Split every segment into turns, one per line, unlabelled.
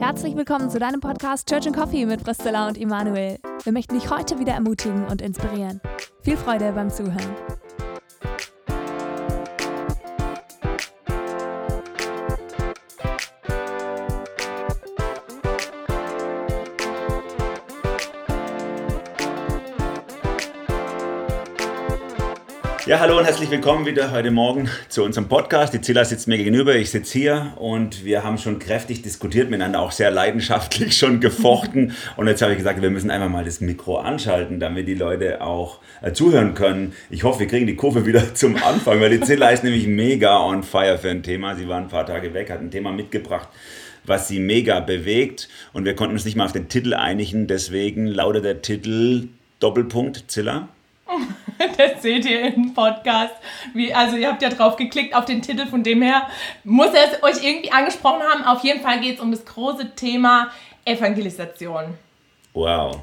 Herzlich willkommen zu deinem Podcast Church and Coffee mit Priscilla und Immanuel. Wir möchten dich heute wieder ermutigen und inspirieren. Viel Freude beim Zuhören.
Ja, hallo und herzlich willkommen wieder heute Morgen zu unserem Podcast. Die Zilla sitzt mir gegenüber, ich sitze hier und wir haben schon kräftig diskutiert miteinander, auch sehr leidenschaftlich schon gefochten. Und jetzt habe ich gesagt, wir müssen einfach mal das Mikro anschalten, damit die Leute auch äh, zuhören können. Ich hoffe, wir kriegen die Kurve wieder zum Anfang, weil die Zilla ist nämlich mega on fire für ein Thema. Sie war ein paar Tage weg, hat ein Thema mitgebracht was sie mega bewegt und wir konnten uns nicht mal auf den Titel einigen, deswegen lautet der Titel Doppelpunkt Zilla.
das seht ihr im Podcast. Wie, also ihr habt ja drauf geklickt auf den Titel, von dem her muss es euch irgendwie angesprochen haben. Auf jeden Fall geht es um das große Thema Evangelisation.
Wow.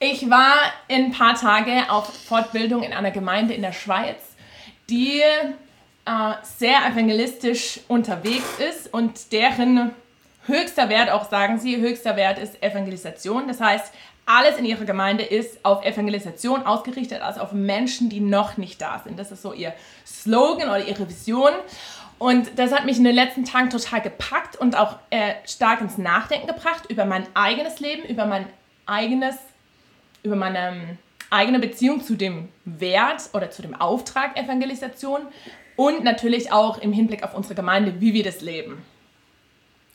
Ich war ein paar Tage auf Fortbildung in einer Gemeinde in der Schweiz, die äh, sehr evangelistisch unterwegs ist und deren höchster Wert, auch sagen sie, höchster Wert ist Evangelisation. Das heißt, alles in ihrer Gemeinde ist auf Evangelisation ausgerichtet, also auf Menschen, die noch nicht da sind. Das ist so ihr Slogan oder ihre Vision. Und das hat mich in den letzten Tagen total gepackt und auch äh, stark ins Nachdenken gebracht über mein eigenes Leben, über mein eigenes, über meine ähm, eigene Beziehung zu dem Wert oder zu dem Auftrag Evangelisation und natürlich auch im Hinblick auf unsere Gemeinde, wie wir das leben.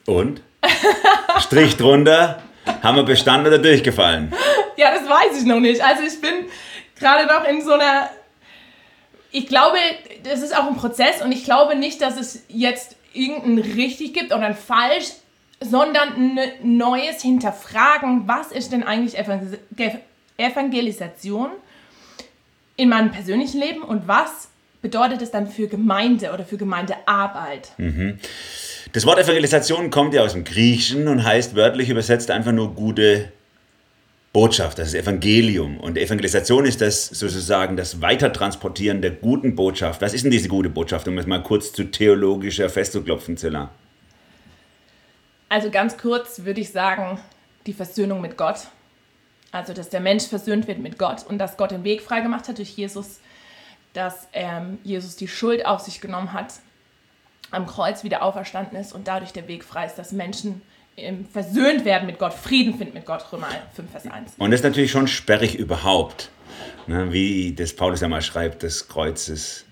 Und? Strich drunter. Haben wir bestanden oder durchgefallen?
Ja, das weiß ich noch nicht. Also ich bin gerade noch in so einer... Ich glaube, das ist auch ein Prozess und ich glaube nicht, dass es jetzt irgendein richtig gibt oder ein falsch, sondern ein neues Hinterfragen, was ist denn eigentlich Evangelisation in meinem persönlichen Leben und was bedeutet es dann für Gemeinde oder für Gemeindearbeit?
Mhm. Das Wort Evangelisation kommt ja aus dem Griechischen und heißt wörtlich übersetzt einfach nur gute Botschaft, das ist Evangelium. Und Evangelisation ist das sozusagen das Weitertransportieren der guten Botschaft. Was ist denn diese gute Botschaft, um es mal kurz zu theologischer festzuklopfen, Zilla?
Also ganz kurz würde ich sagen, die Versöhnung mit Gott. Also, dass der Mensch versöhnt wird mit Gott und dass Gott den Weg freigemacht hat durch Jesus, dass ähm, Jesus die Schuld auf sich genommen hat, am Kreuz wieder auferstanden ist und dadurch der Weg frei ist, dass Menschen ähm, versöhnt werden mit Gott, Frieden finden mit Gott, Römer 5, Vers 1.
Und das ist natürlich schon sperrig überhaupt. Ne, wie das Paulus ja mal schreibt, das Kreuz ist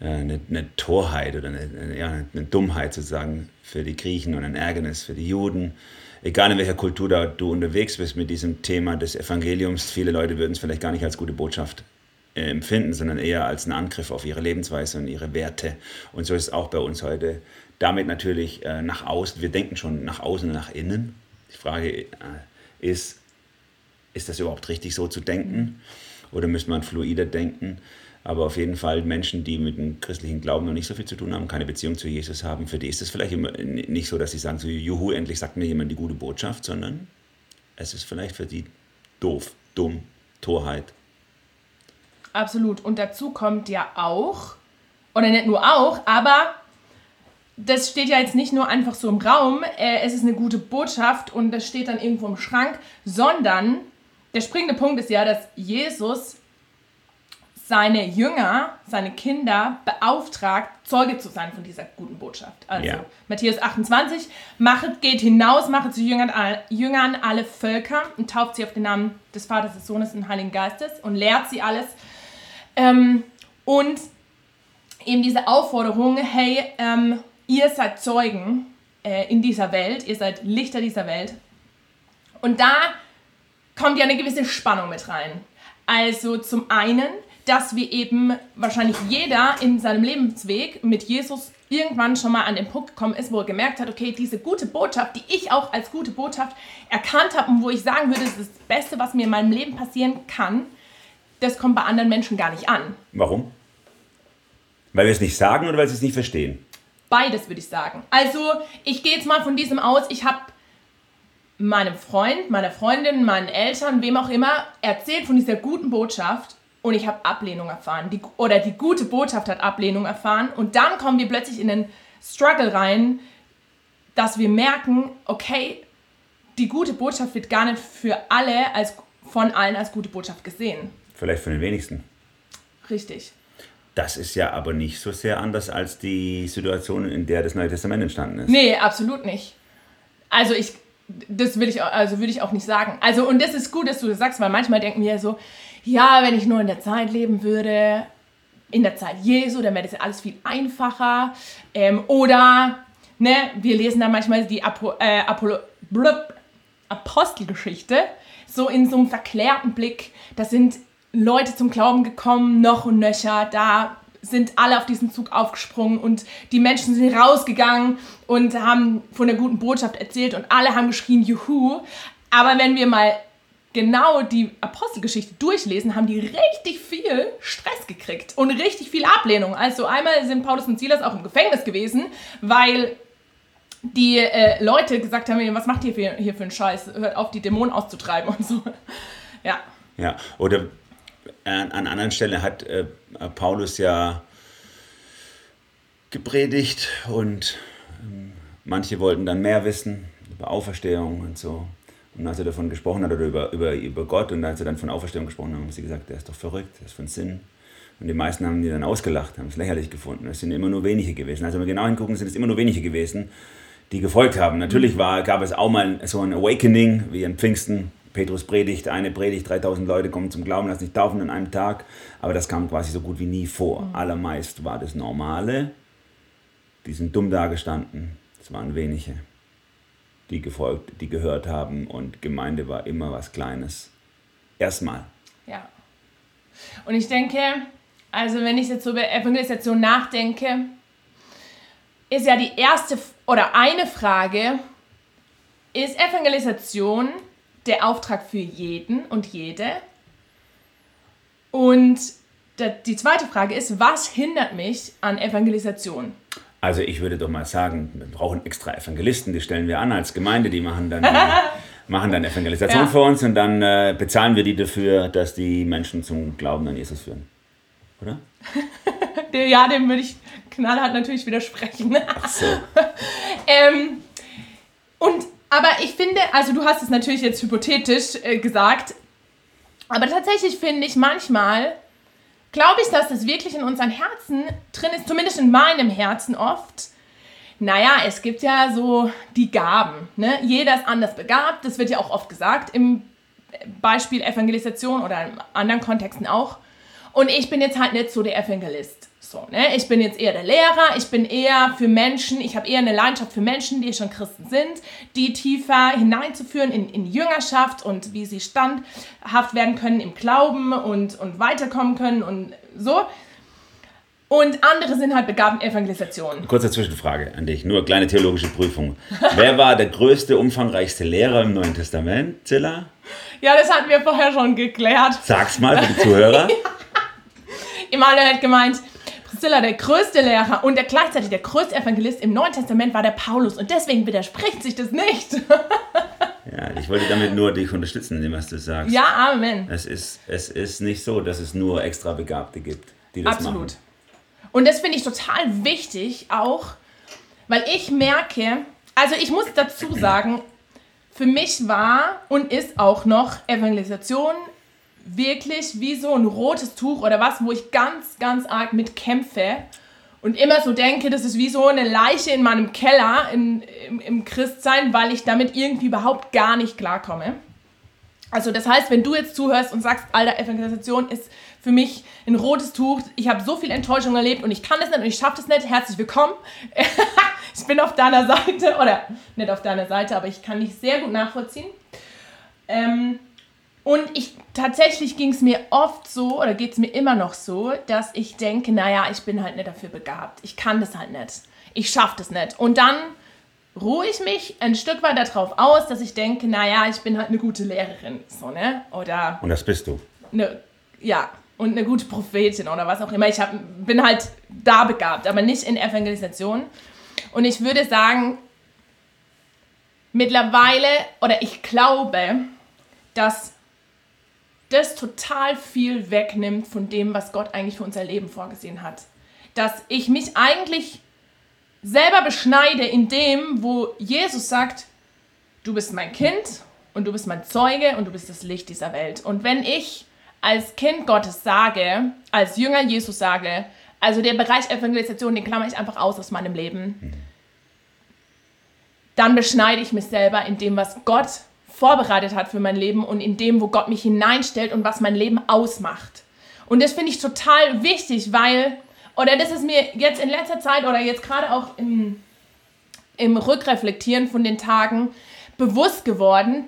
äh, eine, eine, Torheit oder eine, ja, eine Dummheit sozusagen für die Griechen und ein Ärgernis für die Juden. Egal in welcher Kultur da du unterwegs bist mit diesem Thema des Evangeliums, viele Leute würden es vielleicht gar nicht als gute Botschaft empfinden, sondern eher als einen Angriff auf ihre Lebensweise und ihre Werte. Und so ist es auch bei uns heute. Damit natürlich äh, nach außen, wir denken schon nach außen und nach innen. Die Frage äh, ist, ist das überhaupt richtig so zu denken? Oder müsste man fluider denken? Aber auf jeden Fall Menschen, die mit dem christlichen Glauben noch nicht so viel zu tun haben, keine Beziehung zu Jesus haben, für die ist es vielleicht nicht so, dass sie sagen, so, juhu, endlich sagt mir jemand die gute Botschaft, sondern es ist vielleicht für die doof, dumm, Torheit,
Absolut. Und dazu kommt ja auch, oder nicht nur auch, aber das steht ja jetzt nicht nur einfach so im Raum, äh, es ist eine gute Botschaft und das steht dann irgendwo im Schrank, sondern der springende Punkt ist ja, dass Jesus seine Jünger, seine Kinder beauftragt, Zeuge zu sein von dieser guten Botschaft. Also ja. Matthäus 28, machet, geht hinaus, machet zu Jüngern, Jüngern alle Völker und tauft sie auf den Namen des Vaters, des Sohnes und des Heiligen Geistes und lehrt sie alles, ähm, und eben diese Aufforderung, hey, ähm, ihr seid Zeugen äh, in dieser Welt, ihr seid Lichter dieser Welt. Und da kommt ja eine gewisse Spannung mit rein. Also zum einen, dass wir eben wahrscheinlich jeder in seinem Lebensweg mit Jesus irgendwann schon mal an den Punkt gekommen ist, wo er gemerkt hat, okay, diese gute Botschaft, die ich auch als gute Botschaft erkannt habe und wo ich sagen würde, das ist das Beste, was mir in meinem Leben passieren kann, das kommt bei anderen Menschen gar nicht an.
Warum? Weil wir es nicht sagen oder weil sie es nicht verstehen?
Beides würde ich sagen. Also ich gehe jetzt mal von diesem aus, ich habe meinem Freund, meiner Freundin, meinen Eltern, wem auch immer, erzählt von dieser guten Botschaft und ich habe Ablehnung erfahren. Die, oder die gute Botschaft hat Ablehnung erfahren und dann kommen wir plötzlich in den Struggle rein, dass wir merken, okay, die gute Botschaft wird gar nicht für alle als von allen als gute Botschaft gesehen.
Vielleicht von den wenigsten.
Richtig.
Das ist ja aber nicht so sehr anders als die Situation, in der das Neue Testament entstanden ist.
Nee, absolut nicht. Also ich, das will ich, also würde ich auch nicht sagen. Also und das ist gut, dass du das sagst, weil manchmal denken wir so, ja, wenn ich nur in der Zeit leben würde, in der Zeit Jesu, dann wäre das ja alles viel einfacher. Ähm, oder, ne, wir lesen dann manchmal die Apo, äh, Apollo, blub, Apostelgeschichte, so in so einem verklärten Blick. Da sind Leute zum Glauben gekommen, noch und nöcher, da sind alle auf diesen Zug aufgesprungen und die Menschen sind rausgegangen und haben von der guten Botschaft erzählt und alle haben geschrien, juhu. Aber wenn wir mal genau die Apostelgeschichte durchlesen, haben die richtig viel Stress gekriegt und richtig viel Ablehnung. Also einmal sind Paulus und Silas auch im Gefängnis gewesen, weil die äh, Leute gesagt haben, was macht ihr hier, hier für einen Scheiß? Hört auf, die Dämonen auszutreiben und so. Ja.
Ja, oder an, an anderen Stellen hat äh, Paulus ja gepredigt und ähm, manche wollten dann mehr wissen über Auferstehung und so. Und als er davon gesprochen hat oder über, über, über Gott und als er dann von Auferstehung gesprochen hat, haben sie gesagt, der ist doch verrückt, der ist von Sinn. Und die meisten haben die dann ausgelacht, haben es lächerlich gefunden. Es sind immer nur wenige gewesen. Also wenn wir genau hingucken, sind es immer nur wenige gewesen, die gefolgt haben. Natürlich war, gab es auch mal so ein Awakening, wie in Pfingsten. Petrus predigt, eine Predigt, 3000 Leute kommen zum Glauben, lassen sich taufen an einem Tag. Aber das kam quasi so gut wie nie vor. Mhm. Allermeist war das Normale. Die sind dumm dagestanden. Es waren wenige die gefolgt, die gehört haben und Gemeinde war immer was Kleines. Erstmal.
Ja. Und ich denke, also wenn ich jetzt so über Evangelisation nachdenke, ist ja die erste oder eine Frage, ist Evangelisation der Auftrag für jeden und jede? Und die zweite Frage ist, was hindert mich an Evangelisation?
Also ich würde doch mal sagen, wir brauchen extra Evangelisten, die stellen wir an als Gemeinde, die machen dann, machen dann Evangelisation ja. für uns und dann äh, bezahlen wir die dafür, dass die Menschen zum Glauben an Jesus führen. Oder?
ja, dem würde ich knallhart natürlich widersprechen.
Ach so.
ähm, und, aber ich finde, also du hast es natürlich jetzt hypothetisch äh, gesagt, aber tatsächlich finde ich manchmal, glaube ich, dass das wirklich in unseren Herzen drin ist, zumindest in meinem Herzen oft. Naja, es gibt ja so die Gaben. Ne? Jeder ist anders begabt, das wird ja auch oft gesagt im Beispiel Evangelisation oder in anderen Kontexten auch. Und ich bin jetzt halt nicht so der Evangelist. So, ne? Ich bin jetzt eher der Lehrer, ich bin eher für Menschen, ich habe eher eine Leidenschaft für Menschen, die schon Christen sind, die tiefer hineinzuführen in, in Jüngerschaft und wie sie standhaft werden können im Glauben und, und weiterkommen können und so. Und andere sind halt begabt in Evangelisation.
Kurze Zwischenfrage an dich, nur kleine theologische Prüfung. Wer war der größte, umfangreichste Lehrer im Neuen Testament, Zilla?
Ja, das hatten wir vorher schon geklärt.
Sag's mal für die Zuhörer.
Immanuel hat gemeint, Priscilla, der größte Lehrer und der gleichzeitig der größte Evangelist im Neuen Testament war der Paulus und deswegen widerspricht sich das nicht.
ja, ich wollte damit nur dich unterstützen, in dem, was du sagst.
Ja, Amen.
Es ist, es ist nicht so, dass es nur extra Begabte gibt, die das
Absolut.
machen.
Und das finde ich total wichtig auch, weil ich merke, also ich muss dazu sagen, für mich war und ist auch noch Evangelisation wirklich wie so ein rotes Tuch oder was, wo ich ganz, ganz arg mit kämpfe und immer so denke, das ist wie so eine Leiche in meinem Keller in, im, im Christsein, weil ich damit irgendwie überhaupt gar nicht klarkomme. Also das heißt, wenn du jetzt zuhörst und sagst, Alter, Evangelisation ist für mich ein rotes Tuch, ich habe so viel Enttäuschung erlebt und ich kann das nicht und ich schaffe das nicht, herzlich willkommen. ich bin auf deiner Seite, oder nicht auf deiner Seite, aber ich kann dich sehr gut nachvollziehen. Ähm, und ich tatsächlich ging es mir oft so, oder geht es mir immer noch so, dass ich denke, naja, ich bin halt nicht dafür begabt. Ich kann das halt nicht. Ich schaffe das nicht. Und dann ruhe ich mich ein Stück weit darauf aus, dass ich denke, naja, ich bin halt eine gute Lehrerin. So, ne? Oder.
Und das bist du.
Eine, ja, und eine gute Prophetin oder was auch immer. Ich hab, bin halt da begabt, aber nicht in Evangelisation. Und ich würde sagen, mittlerweile, oder ich glaube, dass das total viel wegnimmt von dem, was Gott eigentlich für unser Leben vorgesehen hat. Dass ich mich eigentlich selber beschneide in dem, wo Jesus sagt, du bist mein Kind und du bist mein Zeuge und du bist das Licht dieser Welt. Und wenn ich als Kind Gottes sage, als Jünger Jesus sage, also der Bereich Evangelisation, den klammer ich einfach aus aus meinem Leben, dann beschneide ich mich selber in dem, was Gott vorbereitet hat für mein Leben und in dem, wo Gott mich hineinstellt und was mein Leben ausmacht. Und das finde ich total wichtig, weil, oder das ist mir jetzt in letzter Zeit oder jetzt gerade auch im, im Rückreflektieren von den Tagen bewusst geworden,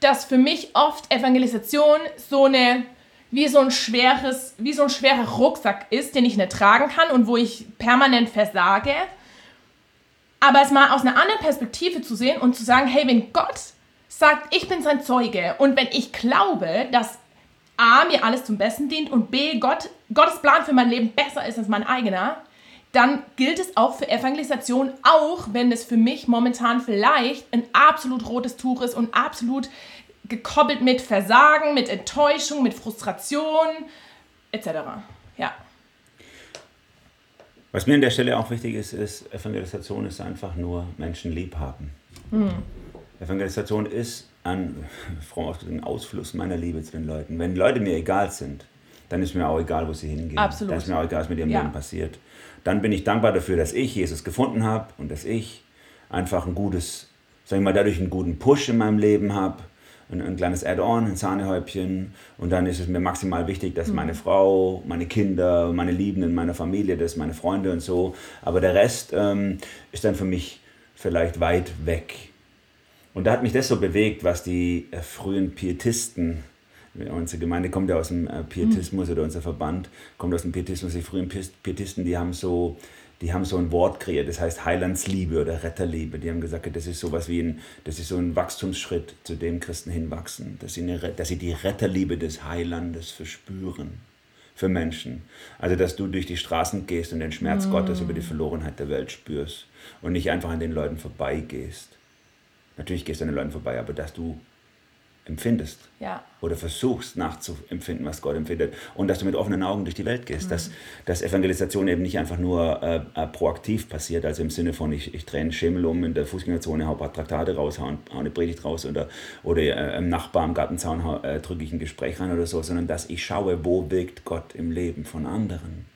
dass für mich oft Evangelisation so eine wie so ein schweres, wie so ein schwerer Rucksack ist, den ich nicht tragen kann und wo ich permanent versage. Aber es mal aus einer anderen Perspektive zu sehen und zu sagen, hey, wenn Gott sagt, ich bin sein Zeuge und wenn ich glaube, dass A, mir alles zum Besten dient und B, Gott, Gottes Plan für mein Leben besser ist als mein eigener, dann gilt es auch für Evangelisation, auch wenn es für mich momentan vielleicht ein absolut rotes Tuch ist und absolut gekoppelt mit Versagen, mit Enttäuschung, mit Frustration etc. Ja.
Was mir an der Stelle auch wichtig ist, ist, Evangelisation ist einfach nur Menschen lieb haben. Mhm. Evangelisation ist ein, ein Ausfluss meiner Liebe zu den Leuten. Wenn Leute mir egal sind, dann ist mir auch egal, wo sie hingehen.
Absolut.
Dann ist mir auch egal, was mit ihrem ja. Leben passiert. Dann bin ich dankbar dafür, dass ich Jesus gefunden habe und dass ich einfach ein gutes, sagen wir mal, dadurch einen guten Push in meinem Leben habe ein, ein kleines Add-on, ein Sahnehäubchen. Und dann ist es mir maximal wichtig, dass mhm. meine Frau, meine Kinder, meine Liebenden, meine Familie, das meine Freunde und so. Aber der Rest ähm, ist dann für mich vielleicht weit weg. Und da hat mich das so bewegt, was die äh, frühen Pietisten, unsere Gemeinde kommt ja aus dem äh, Pietismus mhm. oder unser Verband kommt aus dem Pietismus, die frühen Pietisten, die haben so die haben so ein Wort kreiert, das heißt Heilandsliebe oder Retterliebe. Die haben gesagt, das ist sowas wie ein, das ist so ein Wachstumsschritt, zu dem Christen hinwachsen, dass sie, eine, dass sie die Retterliebe des Heilandes verspüren für Menschen. Also, dass du durch die Straßen gehst und den Schmerz mm. Gottes über die Verlorenheit der Welt spürst und nicht einfach an den Leuten vorbeigehst. Natürlich gehst du an den Leuten vorbei, aber dass du empfindest
ja.
oder versuchst nachzuempfinden, was Gott empfindet und dass du mit offenen Augen durch die Welt gehst, mhm. dass, dass Evangelisation eben nicht einfach nur äh, äh, proaktiv passiert, also im Sinne von ich, ich drehe einen Schemel um in der Fußgängerzone, hau ein paar Traktate raus, hau, hau eine Predigt raus oder, oder äh, im Nachbar am Gartenzaun äh, drücke ich ein Gespräch rein oder so, sondern dass ich schaue, wo wirkt Gott im Leben von anderen.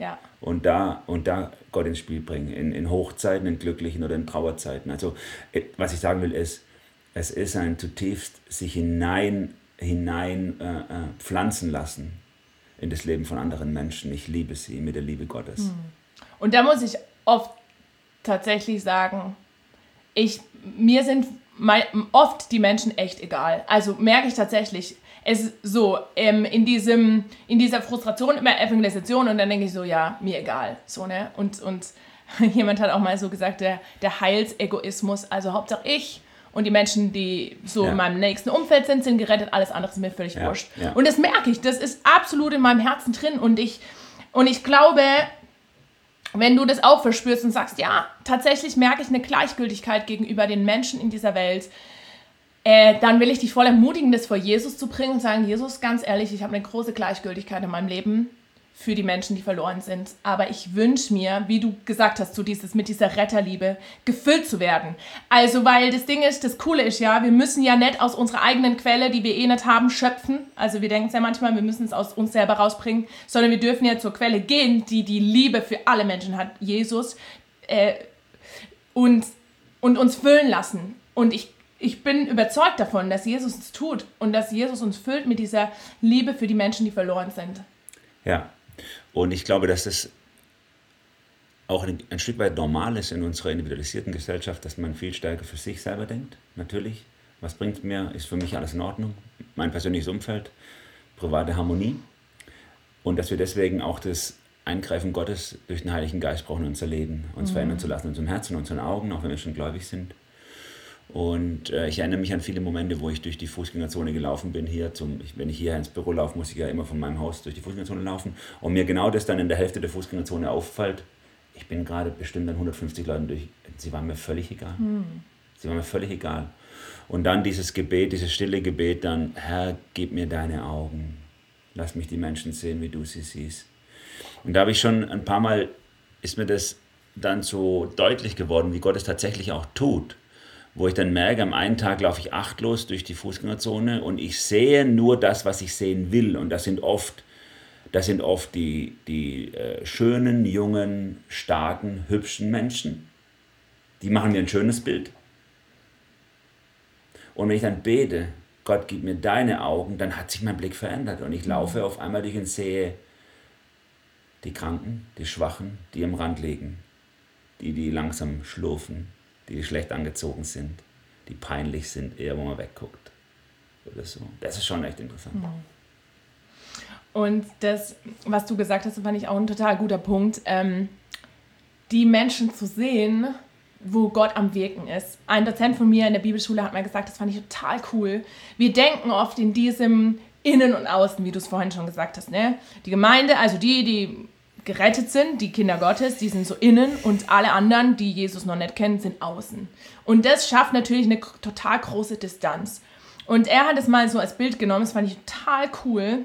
Ja.
Und da, und da Gott ins Spiel bringen, in, in Hochzeiten, in glücklichen oder in Trauerzeiten. Also äh, was ich sagen will ist, es ist ein zutiefst sich hinein, hinein äh, äh, pflanzen lassen in das Leben von anderen Menschen. Ich liebe sie mit der Liebe Gottes. Hm.
Und da muss ich oft tatsächlich sagen, ich, mir sind oft die Menschen echt egal. Also merke ich tatsächlich, es ist so, ähm, in, diesem, in dieser Frustration immer Evangelisation und dann denke ich so, ja, mir egal. So, ne? Und, und jemand hat auch mal so gesagt, der, der Heilsegoismus, also Hauptsache ich und die Menschen, die so ja. in meinem nächsten Umfeld sind, sind gerettet. Alles andere ist mir völlig ja. wurscht. Ja. Und das merke ich. Das ist absolut in meinem Herzen drin. Und ich, und ich glaube, wenn du das auch verspürst und sagst, ja, tatsächlich merke ich eine Gleichgültigkeit gegenüber den Menschen in dieser Welt, äh, dann will ich dich voll ermutigen, das vor Jesus zu bringen und sagen, Jesus, ganz ehrlich, ich habe eine große Gleichgültigkeit in meinem Leben für die Menschen, die verloren sind. Aber ich wünsche mir, wie du gesagt hast, so dieses mit dieser Retterliebe gefüllt zu werden. Also, weil das Ding ist, das Coole ist ja, wir müssen ja nicht aus unserer eigenen Quelle, die wir eh nicht haben, schöpfen. Also wir denken es ja manchmal, wir müssen es aus uns selber rausbringen, sondern wir dürfen ja zur Quelle gehen, die die Liebe für alle Menschen hat, Jesus, äh, und, und uns füllen lassen. Und ich ich bin überzeugt davon, dass Jesus es tut und dass Jesus uns füllt mit dieser Liebe für die Menschen, die verloren sind.
Ja, und ich glaube, dass das auch ein, ein, Stück weit normal ist in unserer individualisierten Gesellschaft, dass man viel stärker für sich selber denkt. Natürlich, was bringt mir, ist für mich alles in Ordnung. Mein persönliches Umfeld, private Harmonie. Und dass wir deswegen auch das Eingreifen Gottes durch den Heiligen Geist brauchen in unser Leben, uns mhm. verändern zu lassen, in unserem Herzen, in unseren Augen, auch wenn wir schon gläubig sind. Und äh, ich erinnere mich an viele Momente, wo ich durch die Fußgängerzone gelaufen bin. Hier zum, ich, wenn ich hier ins Büro laufe, muss ich ja immer von meinem Haus durch die Fußgängerzone laufen. Und mir genau das dann in der Hälfte der Fußgängerzone auffällt. Ich bin gerade bestimmt an 150 Leuten durch. Sie waren mir völlig egal. Hm. Sie waren mir völlig egal. Und dann dieses Gebet, dieses stille Gebet, dann, Herr, gib mir deine Augen. Lass mich die Menschen sehen, wie du sie siehst. Und da habe ich schon ein paar Mal, ist mir das dann so deutlich geworden, wie Gott es tatsächlich auch tut. Wo ich dann merke, am einen Tag laufe ich achtlos durch die Fußgängerzone und ich sehe nur das, was ich sehen will. Und das sind oft, das sind oft die, die äh, schönen, jungen, starken, hübschen Menschen. Die machen mir ein schönes Bild. Und wenn ich dann bete, Gott, gib mir deine Augen, dann hat sich mein Blick verändert und ich laufe auf einmal durch und sehe die Kranken, die Schwachen, die am Rand liegen, die, die langsam schlurfen, die, schlecht angezogen sind, die peinlich sind, eher wo man wegguckt. Oder so. Das ist schon echt interessant. Mhm.
Und das, was du gesagt hast, fand ich auch ein total guter Punkt. Ähm, die Menschen zu sehen, wo Gott am Wirken ist. Ein Dozent von mir in der Bibelschule hat mal gesagt, das fand ich total cool. Wir denken oft in diesem Innen und Außen, wie du es vorhin schon gesagt hast. Ne? Die Gemeinde, also die, die gerettet sind, die Kinder Gottes, die sind so innen und alle anderen, die Jesus noch nicht kennen, sind außen. Und das schafft natürlich eine total große Distanz. Und er hat es mal so als Bild genommen, das fand ich total cool,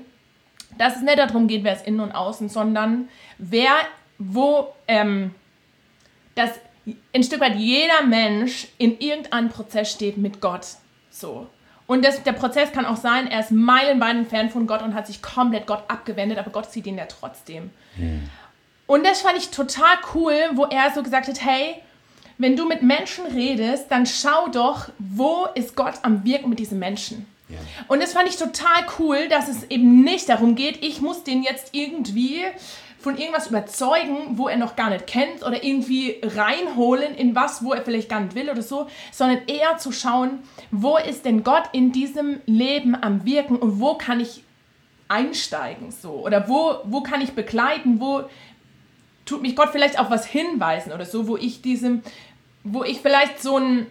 dass es nicht darum geht, wer ist innen und außen, sondern wer, wo, ähm, dass ein Stück weit jeder Mensch in irgendeinem Prozess steht mit Gott. So. Und das, der Prozess kann auch sein, er ist meilenweit entfernt von Gott und hat sich komplett Gott abgewendet, aber Gott sieht ihn ja trotzdem. Hm. Und das fand ich total cool, wo er so gesagt hat, hey, wenn du mit Menschen redest, dann schau doch, wo ist Gott am Wirken mit diesen Menschen. Ja. Und das fand ich total cool, dass es eben nicht darum geht, ich muss den jetzt irgendwie von irgendwas überzeugen, wo er noch gar nicht kennt oder irgendwie reinholen in was, wo er vielleicht gar nicht will oder so, sondern eher zu schauen, wo ist denn Gott in diesem Leben am Wirken und wo kann ich einsteigen so? Oder wo, wo kann ich begleiten, wo tut mich Gott vielleicht auf was hinweisen oder so, wo ich diesem, wo ich vielleicht so ein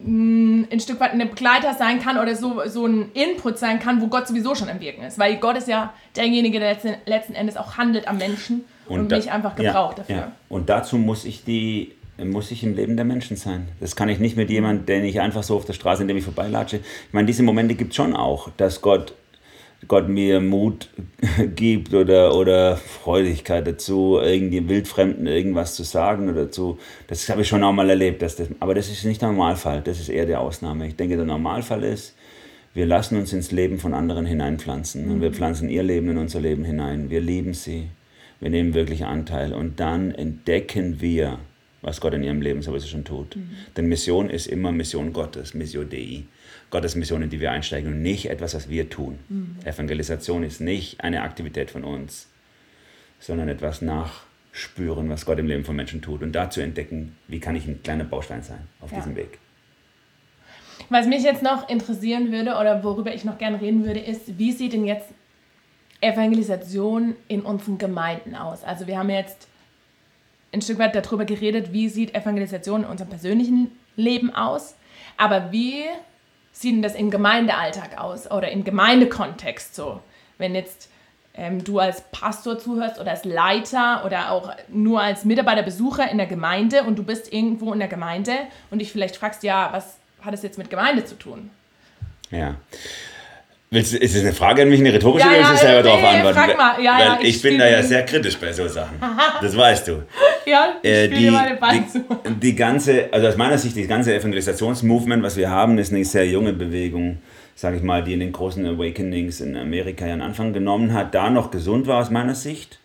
ein Stück weit ein Begleiter sein kann oder so, so ein Input sein kann, wo Gott sowieso schon am Wirken ist. Weil Gott ist ja derjenige, der letzten, letzten Endes auch handelt am Menschen und, und da, mich einfach gebraucht ja, dafür. Ja.
Und dazu muss ich die muss ich im Leben der Menschen sein. Das kann ich nicht mit jemandem, den ich einfach so auf der Straße, in dem ich vorbeilatsche. Ich meine, diese Momente gibt es schon auch, dass Gott Gott mir Mut gibt oder, oder Freudigkeit dazu, irgendwie Wildfremden irgendwas zu sagen oder zu. Das habe ich schon auch mal erlebt. Dass das, aber das ist nicht der Normalfall, das ist eher die Ausnahme. Ich denke, der Normalfall ist, wir lassen uns ins Leben von anderen hineinpflanzen und wir pflanzen ihr Leben in unser Leben hinein. Wir lieben sie, wir nehmen wirklich Anteil und dann entdecken wir, was Gott in ihrem Leben sowieso schon tut. Mhm. Denn Mission ist immer Mission Gottes, Mission Dei. Gottes Mission, in die wir einsteigen und nicht etwas, was wir tun. Mhm. Evangelisation ist nicht eine Aktivität von uns, sondern etwas nachspüren, was Gott im Leben von Menschen tut und dazu entdecken, wie kann ich ein kleiner Baustein sein auf ja. diesem Weg.
Was mich jetzt noch interessieren würde oder worüber ich noch gerne reden würde, ist, wie sieht denn jetzt Evangelisation in unseren Gemeinden aus? Also wir haben jetzt ein Stück weit darüber geredet, wie sieht Evangelisation in unserem persönlichen Leben aus, aber wie sieht denn das im Gemeindealltag aus oder im Gemeindekontext so? Wenn jetzt ähm, du als Pastor zuhörst oder als Leiter oder auch nur als Mitarbeiterbesucher in der Gemeinde und du bist irgendwo in der Gemeinde und dich vielleicht fragst, ja, was hat es jetzt mit Gemeinde zu tun?
Ja. Willst, ist es eine Frage an mich, eine rhetorische, ja, oder willst du selber nee, darauf antworten? Frag mal. Ja, Weil ja, ich, ich bin da ja sehr kritisch bei so Sachen. Das weißt du.
ja, ich äh, die, meine
Band die, die ganze, also aus meiner Sicht, das ganze Evangelisationsmovement, was wir haben, ist eine sehr junge Bewegung, sage ich mal, die in den großen Awakenings in Amerika ja einen Anfang genommen hat, da noch gesund war aus meiner Sicht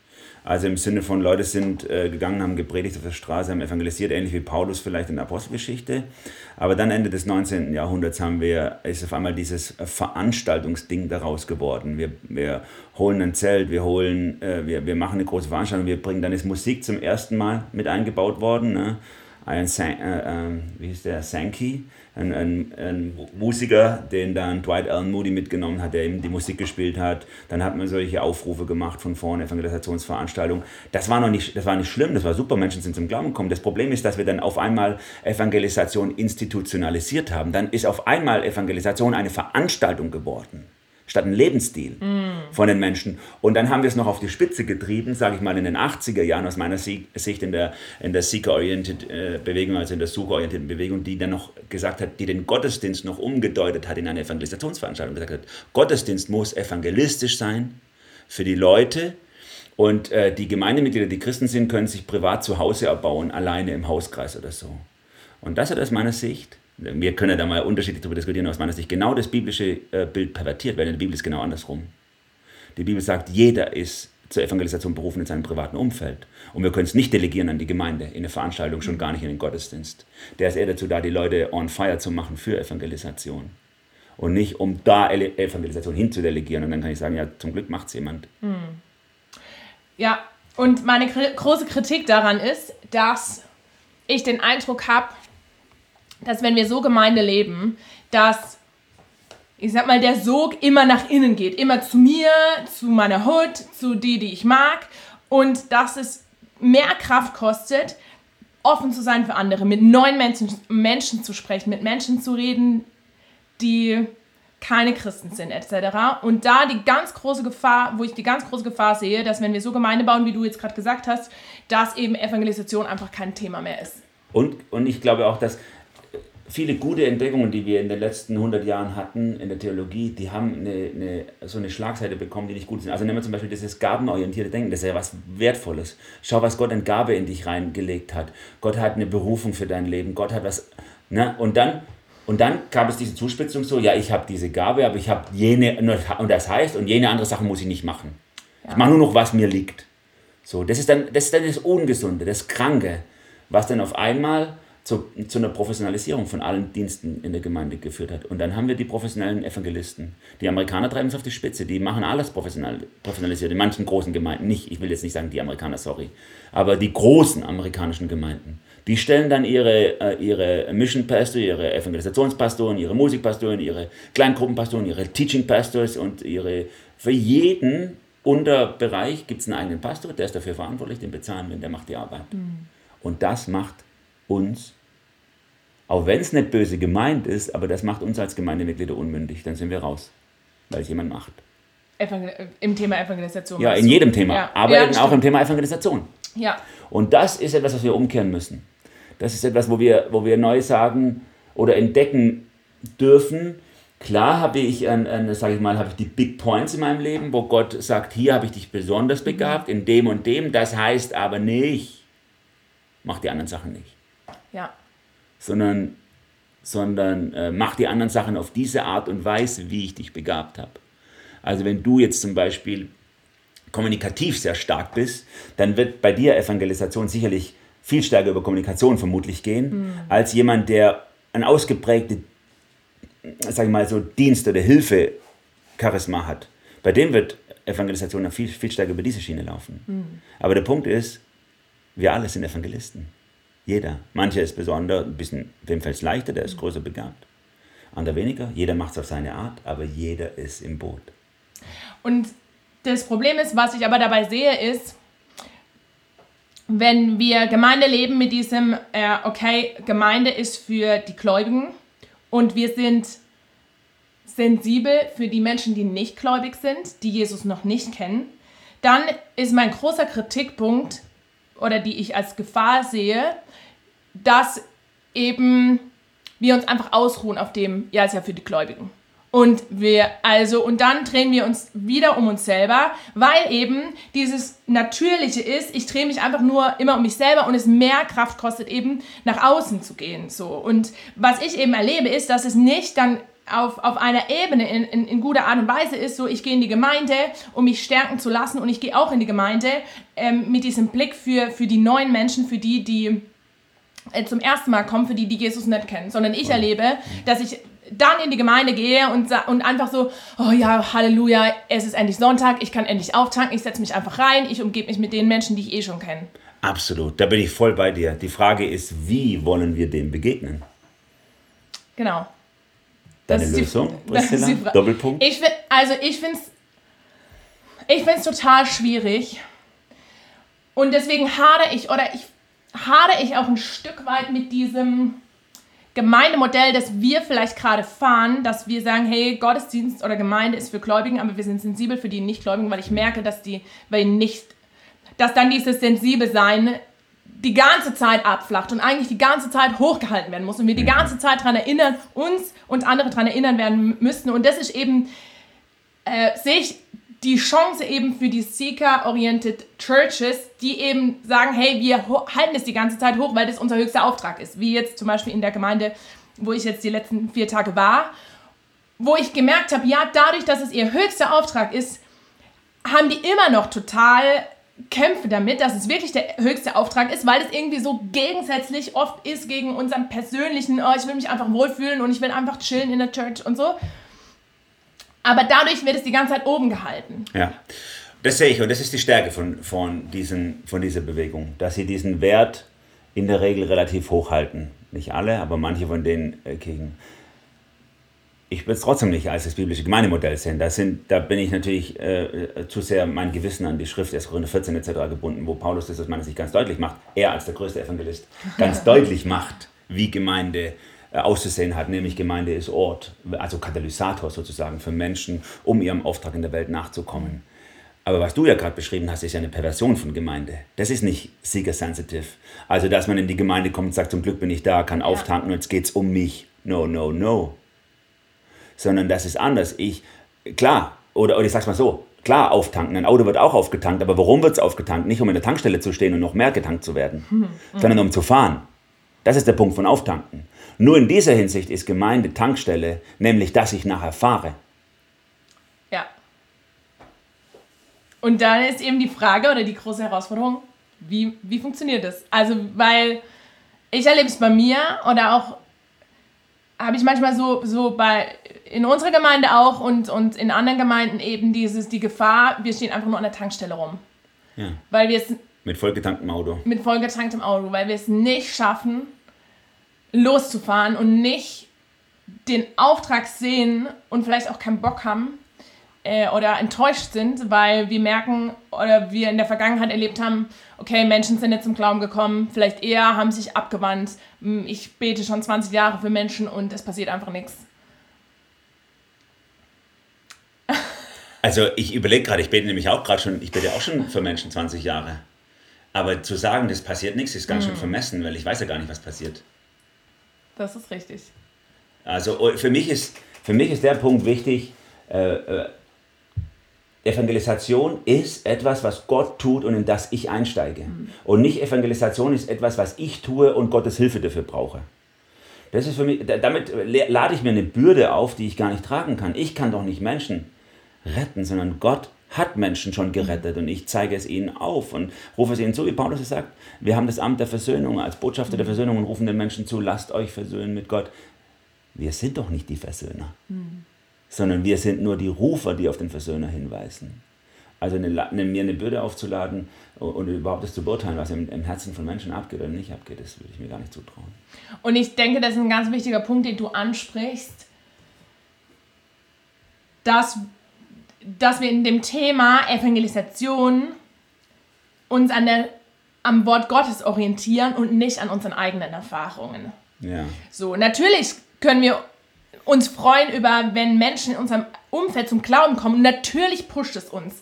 also im Sinne von, Leute sind äh, gegangen, haben gepredigt auf der Straße, haben evangelisiert, ähnlich wie Paulus vielleicht in der Apostelgeschichte. Aber dann Ende des 19. Jahrhunderts haben wir, ist auf einmal dieses Veranstaltungsding daraus geworden. Wir, wir holen ein Zelt, wir, holen, äh, wir, wir machen eine große Veranstaltung, wir bringen, dann ist Musik zum ersten Mal mit eingebaut worden. Ne? Ein, äh, äh, wie hieß der, Sankey ein, ein, ein, Musiker, den dann Dwight Allen Moody mitgenommen hat, der eben die Musik gespielt hat. Dann hat man solche Aufrufe gemacht von vorne, Evangelisationsveranstaltungen. Das war noch nicht, das war nicht schlimm, das war super, Menschen sind zum Glauben gekommen. Das Problem ist, dass wir dann auf einmal Evangelisation institutionalisiert haben. Dann ist auf einmal Evangelisation eine Veranstaltung geworden statt ein Lebensstil mm. von den Menschen. Und dann haben wir es noch auf die Spitze getrieben, sage ich mal, in den 80er Jahren aus meiner Sicht in der, in der Seeker-Oriented äh, Bewegung, also in der Sucher-orientierten Bewegung, die dann noch gesagt hat, die den Gottesdienst noch umgedeutet hat in eine Evangelisationsveranstaltung, gesagt hat, Gottesdienst muss evangelistisch sein für die Leute Und äh, die Gemeindemitglieder, die Christen sind, können sich privat zu Hause erbauen, alleine im Hauskreis oder so. Und das hat aus meiner Sicht, wir können da mal unterschiedlich darüber diskutieren, aus meiner Sicht genau das biblische äh, Bild pervertiert, weil in der Bibel ist genau andersrum. Die Bibel sagt, jeder ist zur Evangelisation berufen in seinem privaten Umfeld. Und wir können es nicht delegieren an die Gemeinde, in eine Veranstaltung, schon gar nicht in den Gottesdienst. Der ist eher dazu da, die Leute on fire zu machen für Evangelisation. Und nicht, um da Evangelisation hinzudelegieren. Und dann kann ich sagen, ja, zum Glück macht es jemand. Hm.
Ja, und meine große Kritik daran ist, dass ich den Eindruck habe, dass wenn wir so Gemeinde leben, dass ich sag mal, der Sog immer nach innen geht. Immer zu mir, zu meiner Hut, zu die, die ich mag. Und dass es mehr Kraft kostet, offen zu sein für andere, mit neuen Menschen, Menschen zu sprechen, mit Menschen zu reden, die keine Christen sind, etc. Und da die ganz große Gefahr, wo ich die ganz große Gefahr sehe, dass wenn wir so Gemeinde bauen, wie du jetzt gerade gesagt hast, dass eben Evangelisation einfach kein Thema mehr ist.
Und, und ich glaube auch, dass viele gute Entdeckungen, die wir in den letzten 100 Jahren hatten in der Theologie, die haben eine, eine, so eine Schlagseite bekommen, die nicht gut sind. Also nehmen wir zum Beispiel dieses gabenorientierte Denken, das ist ja was Wertvolles. Schau, was Gott an Gabe in dich reingelegt hat. Gott hat eine Berufung für dein Leben. Gott hat was. Ne? Und dann und dann gab es diese Zuspitzung so, ja, ich habe diese Gabe, aber ich habe jene, und das heißt, und jene andere Sachen muss ich nicht machen. Ja. Ich mache nur noch, was mir liegt. So, das ist, dann, das ist dann das Ungesunde, das Kranke, was dann auf einmal zu, zu einer Professionalisierung von allen Diensten in der Gemeinde geführt hat. Und dann haben wir die professionellen Evangelisten. Die Amerikaner treiben es auf die Spitze, die machen alles professional, professionalisiert. In manchen großen Gemeinden nicht, ich will jetzt nicht sagen die Amerikaner, sorry, aber die großen amerikanischen Gemeinden. Die stellen dann ihre, äh, ihre Mission Pastor, ihre Evangelisationspastoren, ihre Musikpastoren, ihre Kleingruppenpastoren, ihre Teaching Pastors und ihre, für jeden Unterbereich gibt es einen eigenen Pastor, der ist dafür verantwortlich, den bezahlen wir, der macht die Arbeit. Mhm. Und das macht uns, auch wenn es nicht böse gemeint ist, aber das macht uns als Gemeindemitglieder unmündig. Dann sind wir raus, weil es jemand macht.
Evangel Im Thema Evangelisation.
Ja, in jedem Thema, ja. aber ja, eben auch im Thema Evangelisation.
Ja.
Und das ist etwas, was wir umkehren müssen. Das ist etwas, wo wir, wo wir neu sagen oder entdecken dürfen. Klar habe ich, sage ich mal, habe ich die Big Points in meinem Leben, wo Gott sagt, hier habe ich dich besonders begabt, in dem und dem. Das heißt aber nicht, mach die anderen Sachen nicht.
Ja.
Sondern, sondern äh, mach die anderen Sachen auf diese Art und Weise, wie ich dich begabt habe. Also wenn du jetzt zum Beispiel kommunikativ sehr stark bist, dann wird bei dir Evangelisation sicherlich viel stärker über Kommunikation vermutlich gehen, mhm. als jemand, der ein ausgeprägte, sag ich mal so, Dienst- oder Hilfe-Charisma hat. Bei dem wird Evangelisation viel, viel stärker über diese Schiene laufen. Mhm. Aber der Punkt ist, wir alle sind Evangelisten. Jeder. Mancher ist besonders, ein bisschen, wem fällt es leichter, der ist größer begabt. Andere weniger. Jeder macht es auf seine Art, aber jeder ist im Boot.
Und das Problem ist, was ich aber dabei sehe, ist, wenn wir Gemeinde leben mit diesem, äh, okay, Gemeinde ist für die Gläubigen und wir sind sensibel für die Menschen, die nicht gläubig sind, die Jesus noch nicht kennen, dann ist mein großer Kritikpunkt oder die ich als Gefahr sehe, dass eben wir uns einfach ausruhen auf dem, ja, ist ja für die Gläubigen. Und wir, also, und dann drehen wir uns wieder um uns selber, weil eben dieses Natürliche ist, ich drehe mich einfach nur immer um mich selber und es mehr Kraft kostet, eben nach außen zu gehen. So. Und was ich eben erlebe, ist, dass es nicht dann auf, auf einer Ebene in, in, in guter Art und Weise ist, so ich gehe in die Gemeinde, um mich stärken zu lassen und ich gehe auch in die Gemeinde ähm, mit diesem Blick für, für die neuen Menschen, für die, die zum ersten Mal kommen, für die, die Jesus nicht kennen, sondern ich erlebe, dass ich dann in die Gemeinde gehe und, und einfach so, oh ja, Halleluja, es ist endlich Sonntag, ich kann endlich auftanken, ich setze mich einfach rein, ich umgebe mich mit den Menschen, die ich eh schon kenne.
Absolut, da bin ich voll bei dir. Die Frage ist, wie wollen wir dem begegnen?
Genau.
Deine Lösung, die, Priscilla? Doppelpunkt?
Ich, also ich finde es ich find's total schwierig und deswegen hadere ich, oder ich hadere ich auch ein Stück weit mit diesem Gemeindemodell, das wir vielleicht gerade fahren, dass wir sagen, hey, Gottesdienst oder Gemeinde ist für Gläubigen, aber wir sind sensibel für die Nichtgläubigen, weil ich merke, dass die, weil nicht, dass dann dieses sensibel sein die ganze Zeit abflacht und eigentlich die ganze Zeit hochgehalten werden muss und wir die ganze Zeit daran erinnern, uns und andere daran erinnern werden müssten. Und das ist eben, äh, sehe ich die Chance eben für die Seeker-oriented Churches, die eben sagen, hey, wir halten es die ganze Zeit hoch, weil das unser höchster Auftrag ist. Wie jetzt zum Beispiel in der Gemeinde, wo ich jetzt die letzten vier Tage war, wo ich gemerkt habe, ja, dadurch, dass es ihr höchster Auftrag ist, haben die immer noch total Kämpfe damit, dass es wirklich der höchste Auftrag ist, weil es irgendwie so gegensätzlich oft ist gegen unseren persönlichen, oh, ich will mich einfach wohlfühlen und ich will einfach chillen in der Church und so. Aber dadurch wird es die ganze Zeit oben gehalten.
Ja, das sehe ich und das ist die Stärke von, von, diesen, von dieser Bewegung, dass sie diesen Wert in der Regel relativ hoch halten. Nicht alle, aber manche von den äh, Kirchen ich will es trotzdem nicht als das biblische Gemeindemodell sehen. Da, sind, da bin ich natürlich äh, äh zu sehr mein Gewissen an die Schrift 1. Korinther 14 etc. gebunden, wo Paulus das aus meiner Sicht ganz deutlich macht, er als der größte Evangelist ganz deutlich macht, wie Gemeinde äh, auszusehen hat, nämlich Gemeinde ist Ort, also Katalysator sozusagen für Menschen, um ihrem Auftrag in der Welt nachzukommen. Aber was du ja gerade beschrieben hast, ist ja eine Perversion von Gemeinde. Das ist nicht seeker-sensitive. Also, dass man in die Gemeinde kommt und sagt, zum Glück bin ich da, kann ja. auftanken und jetzt geht es um mich. No, no, no sondern das ist anders. Ich, klar, oder, oder ich sag's mal so, klar, auftanken. Ein Auto wird auch aufgetankt, aber warum wird es aufgetankt? Nicht um in der Tankstelle zu stehen und noch mehr getankt zu werden, mhm. sondern um zu fahren. Das ist der Punkt von Auftanken. Nur in dieser Hinsicht ist Gemeinde Tankstelle, nämlich dass ich nachher fahre.
Ja. Und dann ist eben die Frage oder die große Herausforderung, wie, wie funktioniert das? Also, weil ich erlebe es bei mir oder auch habe ich manchmal so, so bei, in unserer Gemeinde auch und, und in anderen Gemeinden eben dieses, die Gefahr, wir stehen einfach nur an der Tankstelle rum.
Ja.
Weil wir es.
Mit vollgetanktem Auto.
Mit vollgetanktem Auto, weil wir es nicht schaffen, loszufahren und nicht den Auftrag sehen und vielleicht auch keinen Bock haben, äh, oder enttäuscht sind, weil wir merken oder wir in der Vergangenheit erlebt haben, okay, Menschen sind jetzt zum Glauben gekommen, vielleicht eher haben sich abgewandt. Hm, ich bete schon 20 Jahre für Menschen und es passiert einfach nichts.
Also ich überlege gerade, ich bete nämlich auch gerade schon, ich bete auch schon für Menschen 20 Jahre. Aber zu sagen, das passiert nichts, ist ganz mhm. schön vermessen, weil ich weiß ja gar nicht, was passiert.
Das ist richtig.
Also oh, für mich ist, für mich ist der Punkt wichtig, äh, äh Evangelisation ist etwas, was Gott tut und in das ich einsteige. Mhm. Und nicht Evangelisation ist etwas, was ich tue und Gottes Hilfe dafür brauche. Das ist für mich, damit lade ich mir eine Bürde auf, die ich gar nicht tragen kann. Ich kann doch nicht Menschen retten, sondern Gott hat Menschen schon gerettet und ich zeige es ihnen auf und rufe es ihnen zu, wie Paulus es sagt. Wir haben das Amt der Versöhnung als Botschafter der Versöhnung und rufen den Menschen zu, lasst euch versöhnen mit Gott. Wir sind doch nicht die Versöhner. Mhm sondern wir sind nur die Rufer, die auf den Versöhner hinweisen. Also eine, eine, mir eine Bürde aufzuladen und überhaupt das zu beurteilen, was im, im, Herzen von Menschen abgeht oder nicht abgeht, das würde ich mir gar nicht zutrauen.
Und ich denke, das ist ein ganz wichtiger Punkt, den du ansprichst, dass, dass wir in dem Thema Evangelisation uns an der, am Wort Gottes orientieren und nicht an unseren eigenen Erfahrungen.
Ja.
So, natürlich können wir uns freuen über, wenn Menschen in unserem Umfeld zum Glauben kommen. Natürlich pusht es uns.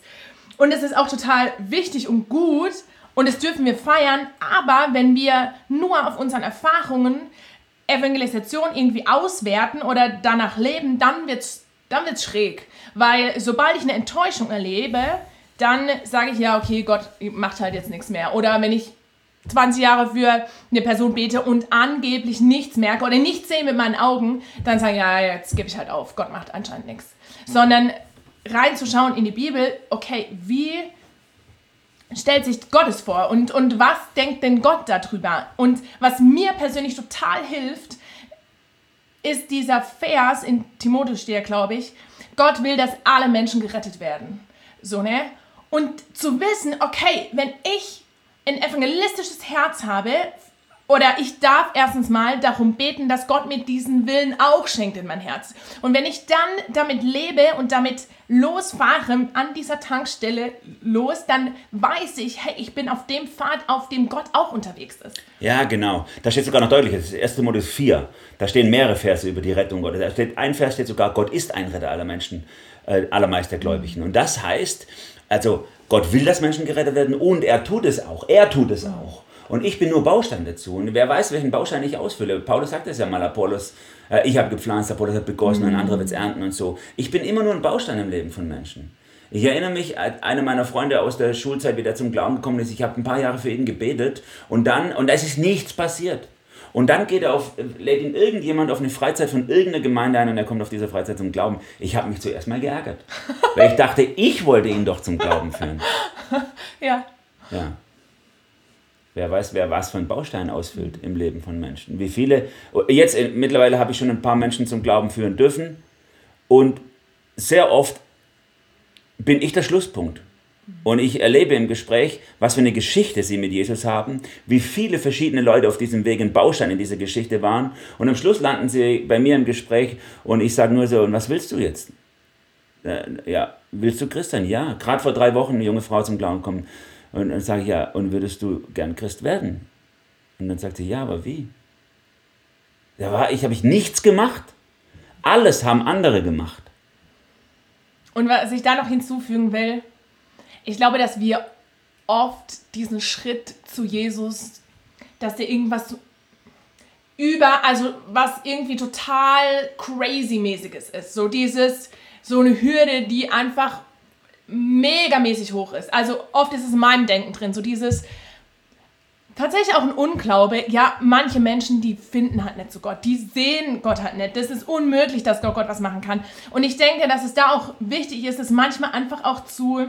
Und es ist auch total wichtig und gut und das dürfen wir feiern. Aber wenn wir nur auf unseren Erfahrungen Evangelisation irgendwie auswerten oder danach leben, dann wird es dann wird's schräg. Weil sobald ich eine Enttäuschung erlebe, dann sage ich ja, okay, Gott macht halt jetzt nichts mehr. Oder wenn ich 20 Jahre für eine Person bete und angeblich nichts merke oder nichts sehe mit meinen Augen, dann sagen, ja, jetzt gebe ich halt auf, Gott macht anscheinend nichts. Sondern reinzuschauen in die Bibel, okay, wie stellt sich Gottes vor und, und was denkt denn Gott darüber? Und was mir persönlich total hilft, ist dieser Vers, in Timotheus steht, glaube ich, Gott will, dass alle Menschen gerettet werden. So, ne? Und zu wissen, okay, wenn ich ein evangelistisches Herz habe, oder ich darf erstens mal darum beten, dass Gott mir diesen Willen auch schenkt in mein Herz. Und wenn ich dann damit lebe und damit losfahre an dieser Tankstelle los, dann weiß ich, hey, ich bin auf dem Pfad, auf dem Gott auch unterwegs ist.
Ja, genau. Da steht sogar noch deutlich, das ist 1. Modus 4. Da stehen mehrere Verse über die Rettung Gottes. Da steht, ein Vers steht sogar, Gott ist ein Retter aller Menschen, äh, aller Meistergläubigen. Und das heißt, also Gott will, dass Menschen gerettet werden und er tut es auch. Er tut es auch. Und ich bin nur Baustein dazu. Und wer weiß, welchen Baustein ich ausfülle. Paulus sagt es ja mal, Apollos, äh, ich habe gepflanzt, Apollos hat begossen, mhm. ein anderer wird es ernten und so. Ich bin immer nur ein Baustein im Leben von Menschen. Ich erinnere mich, einer meiner Freunde aus der Schulzeit wieder zum Glauben gekommen ist. Ich habe ein paar Jahre für ihn gebetet und dann, und es ist nichts passiert. Und dann geht er auf, lädt ihn irgendjemand auf eine Freizeit von irgendeiner Gemeinde ein und er kommt auf diese Freizeit zum Glauben. Ich habe mich zuerst mal geärgert, weil ich dachte, ich wollte ihn doch zum Glauben führen.
Ja.
Ja. Wer weiß, wer was für einen Baustein ausfüllt im Leben von Menschen. Wie viele, jetzt äh, mittlerweile habe ich schon ein paar Menschen zum Glauben führen dürfen und sehr oft bin ich der Schlusspunkt. Und ich erlebe im Gespräch, was für eine Geschichte sie mit Jesus haben, wie viele verschiedene Leute auf diesem Weg ein Baustein in dieser Geschichte waren. Und am Schluss landen sie bei mir im Gespräch und ich sage nur so, und was willst du jetzt? Äh, ja, willst du Christ sein? Ja, gerade vor drei Wochen eine junge Frau zum Glauben kommen. Und dann sage ich, ja, und würdest du gern Christ werden? Und dann sagt sie, ja, aber wie? Da war ich, habe ich nichts gemacht. Alles haben andere gemacht.
Und was ich da noch hinzufügen will, ich glaube, dass wir oft diesen Schritt zu Jesus, dass der irgendwas über, also was irgendwie total crazy-mäßiges ist. So dieses, so eine Hürde, die einfach megamäßig hoch ist. Also oft ist es in meinem Denken drin, so dieses, tatsächlich auch ein Unglaube. Ja, manche Menschen, die finden halt nicht so Gott. Die sehen Gott halt nicht. Das ist unmöglich, dass Gott, Gott was machen kann. Und ich denke, dass es da auch wichtig ist, es manchmal einfach auch zu,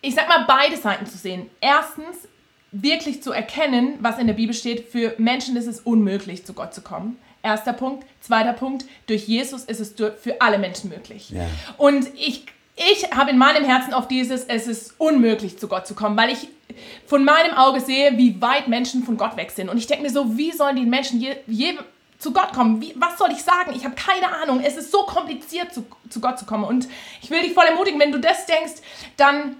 ich sag mal, beide Seiten zu sehen. Erstens, wirklich zu erkennen, was in der Bibel steht. Für Menschen ist es unmöglich, zu Gott zu kommen. Erster Punkt. Zweiter Punkt, durch Jesus ist es für alle Menschen möglich.
Ja.
Und ich ich habe in meinem Herzen auf dieses, es ist unmöglich zu Gott zu kommen, weil ich von meinem Auge sehe, wie weit Menschen von Gott weg sind. Und ich denke mir so, wie sollen die Menschen je, je zu Gott kommen? Wie, was soll ich sagen? Ich habe keine Ahnung. Es ist so kompliziert, zu, zu Gott zu kommen. Und ich will dich voll ermutigen, wenn du das denkst, dann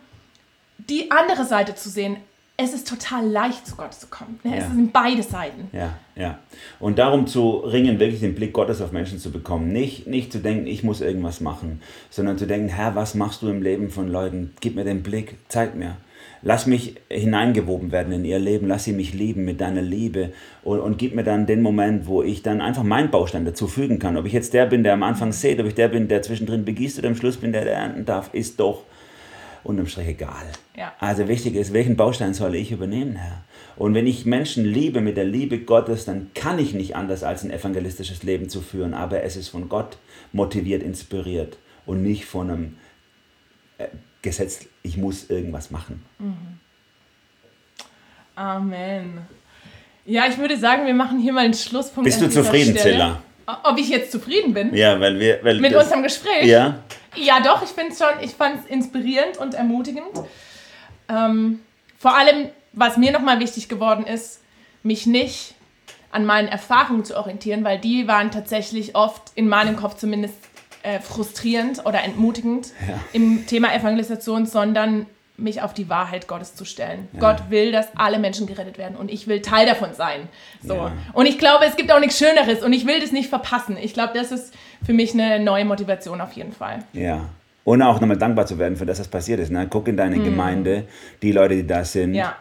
die andere Seite zu sehen es ist total leicht, zu Gott zu kommen. Ne? Ja. Es sind beide Seiten.
Ja, ja. Und darum zu ringen, wirklich den Blick Gottes auf Menschen zu bekommen. Nicht, nicht zu denken, ich muss irgendwas machen, sondern zu denken, Herr, was machst du im Leben von Leuten? Gib mir den Blick, zeig mir. Lass mich hineingewoben werden in ihr Leben, lass sie mich lieben mit deiner Liebe und, und gib mir dann den Moment, wo ich dann einfach meinen Baustein dazu fügen kann. Ob ich jetzt der bin, der am Anfang sät, ob ich der bin, der zwischendrin begießt oder am Schluss bin, der, der ernten darf, ist doch unterm Strich egal.
Ja.
Also wichtig ist, welchen Baustein soll ich übernehmen, Herr? Und wenn ich Menschen liebe mit der Liebe Gottes, dann kann ich nicht anders als ein evangelistisches Leben zu führen, aber es ist von Gott motiviert, inspiriert und nicht von einem äh, Gesetz, ich muss irgendwas machen. Mhm.
Amen. Ja, ich würde sagen, wir machen hier mal einen Schlusspunkt.
Bist du zufrieden, Zilla?
Ob ich jetzt zufrieden bin?
Ja, weil wir. Weil
mit unserem Gespräch?
Ja.
Ja, doch, ich finde schon, ich fand es inspirierend und ermutigend. Ähm, vor allem, was mir nochmal wichtig geworden ist, mich nicht an meinen Erfahrungen zu orientieren, weil die waren tatsächlich oft in meinem Kopf zumindest äh, frustrierend oder entmutigend
ja.
im Thema Evangelisation, sondern mich auf die Wahrheit Gottes zu stellen. Ja. Gott will, dass alle Menschen gerettet werden und ich will Teil davon sein. So. Ja. Und ich glaube, es gibt auch nichts Schöneres und ich will das nicht verpassen. Ich glaube, das ist für mich eine neue Motivation auf jeden Fall.
Ja. Und auch nochmal dankbar zu werden für das, was passiert ist. Ne? Guck in deine hm. Gemeinde, die Leute, die da sind,
ja.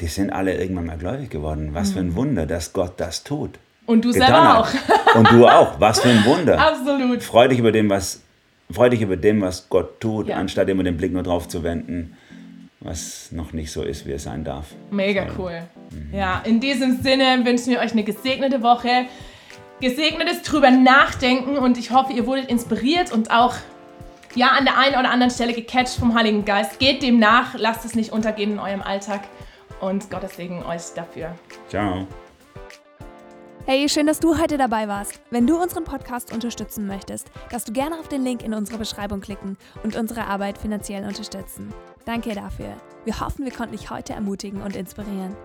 die sind alle irgendwann mal gläubig geworden. Was hm. für ein mhm. Wunder, dass Gott das tut.
Und du selber auch.
Und du auch. Was für ein Wunder.
Absolut.
Freu dich über dem, was, freu dich über dem, was Gott tut, anstatt immer den Blick nur drauf zu wenden was noch nicht so ist, wie es sein darf.
Mega cool. Mhm. Ja, in diesem Sinne wünschen wir euch eine gesegnete Woche, gesegnetes drüber nachdenken und ich hoffe, ihr wurdet inspiriert und auch ja an der einen oder anderen Stelle gecatcht vom Heiligen Geist. Geht dem nach, lasst es nicht untergehen in eurem Alltag und Gottes Segen euch dafür.
Ciao.
Hey, schön, dass du heute dabei warst. Wenn du unseren Podcast unterstützen möchtest, darfst du gerne auf den Link in unserer Beschreibung klicken und unsere Arbeit finanziell unterstützen. Danke dafür. Wir hoffen, wir konnten dich heute ermutigen und inspirieren.